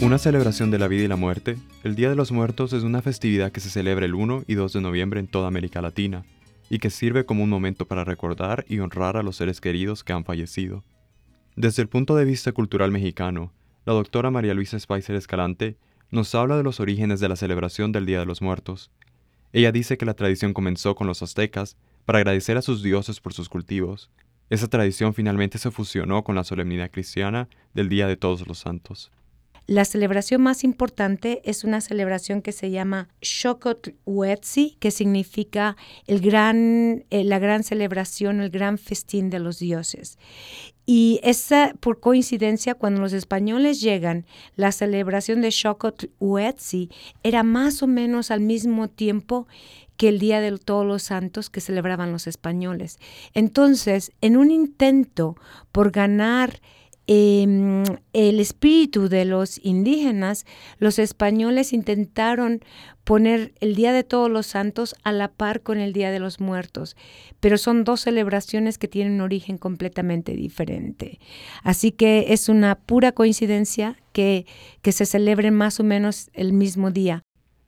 Una celebración de la vida y la muerte, el Día de los Muertos es una festividad que se celebra el 1 y 2 de noviembre en toda América Latina y que sirve como un momento para recordar y honrar a los seres queridos que han fallecido. Desde el punto de vista cultural mexicano, la doctora María Luisa Spicer Escalante nos habla de los orígenes de la celebración del Día de los Muertos. Ella dice que la tradición comenzó con los aztecas para agradecer a sus dioses por sus cultivos. Esa tradición finalmente se fusionó con la solemnidad cristiana del Día de Todos los Santos. La celebración más importante es una celebración que se llama Xocotl-Huetzi, que significa el gran, eh, la gran celebración, el gran festín de los dioses. Y esa, por coincidencia, cuando los españoles llegan, la celebración de Xocotl-Huetzi era más o menos al mismo tiempo que el Día de Todos los Santos que celebraban los españoles. Entonces, en un intento por ganar Em, el espíritu de los indígenas, los españoles intentaron poner el Día de Todos los Santos a la par con el Día de los Muertos, pero son dos celebraciones que tienen un origen completamente diferente. Así que es una pura coincidencia que, que se celebren más o menos el mismo día.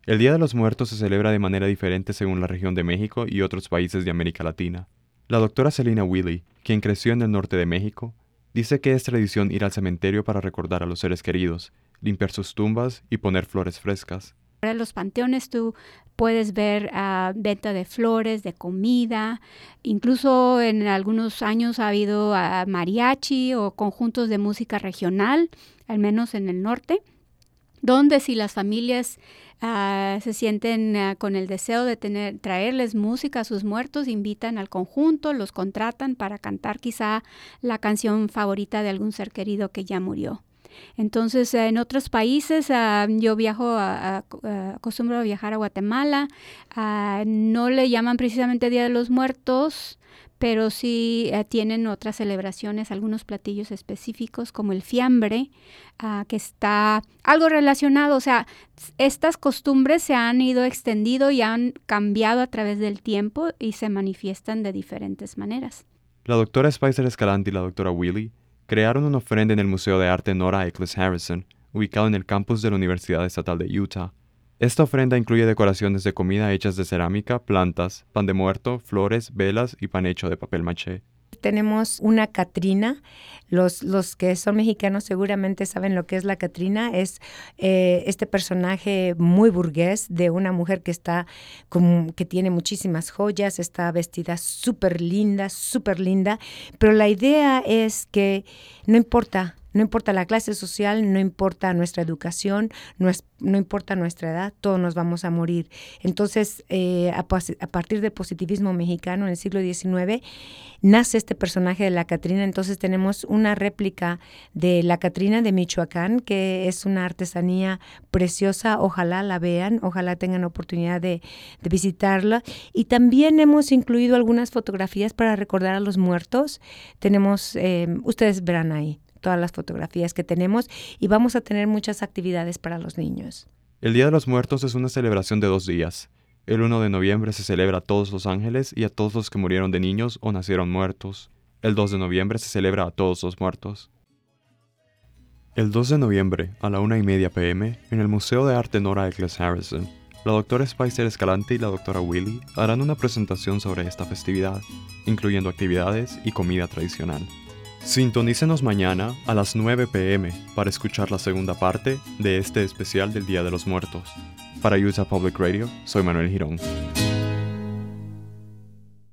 El Día de los Muertos se celebra de manera diferente según la región de México y otros países de América Latina. La doctora Selina Willy, quien creció en el norte de México, Dice que es tradición ir al cementerio para recordar a los seres queridos, limpiar sus tumbas y poner flores frescas. En los panteones tú puedes ver uh, venta de flores, de comida, incluso en algunos años ha habido ah, mariachi o conjuntos de música regional, al menos en el norte, donde si las familias Ah, se sienten ah, con el deseo de tener, traerles música a sus muertos, invitan al conjunto, los contratan para cantar quizá la canción favorita de algún ser querido que ya murió. Entonces, en otros países, ah, yo viajo, acostumbro a viajar a Guatemala, no le llaman precisamente Día de los Muertos, pero sí eh, tienen otras celebraciones, algunos platillos específicos como el fiambre, ah, que está algo relacionado, o sea, estas costumbres se han ido extendido y han cambiado a través del tiempo y se manifiestan de diferentes maneras. La doctora Spicer Escalante y la doctora Willy crearon una ofrenda en el Museo de Arte Nora Eccles Harrison, ubicado en el campus de la Universidad Estatal de Utah. Esta ofrenda incluye decoraciones de comida hechas de cerámica, plantas, pan de muerto, flores, velas y pan hecho de papel maché. Tenemos una Catrina. Los, los que son mexicanos seguramente saben lo que es la Catrina. Es eh, este personaje muy burgués de una mujer que está que tiene muchísimas joyas, está vestida súper linda, súper linda. Pero la idea es que no importa no importa la clase social, no importa nuestra educación, no, no importa nuestra edad, todos nos vamos a morir. Entonces, eh, a, partir del positivismo mexicano en el siglo XIX, nace este personaje de la Catrina. Entonces tenemos una réplica de la Catrina de Michoacán, que es una artesanía preciosa. Ojalá la vean, ojalá tengan oportunidad de, visitarla. Y también hemos incluido algunas fotografías para recordar a los muertos. Tenemos, eh, ustedes verán ahí todas las fotografías que tenemos y vamos a tener muchas actividades para los niños. El Día de los Muertos es una celebración de dos días. El 1 de noviembre se celebra a todos los ángeles y a todos los que murieron de niños o nacieron muertos. El 2 de noviembre se celebra a todos los muertos. El 2 de noviembre, a la una y media pm, en el Museo de Arte Nora Eccles Harrison, la doctora Spicer Escalante y la doctora Willy harán una presentación sobre esta festividad, incluyendo actividades y comida tradicional. Sintonícenos mañana a las 9 pm para escuchar la segunda parte de este especial del Día de los Muertos. Para Utah Public Radio, soy Manuel Girón.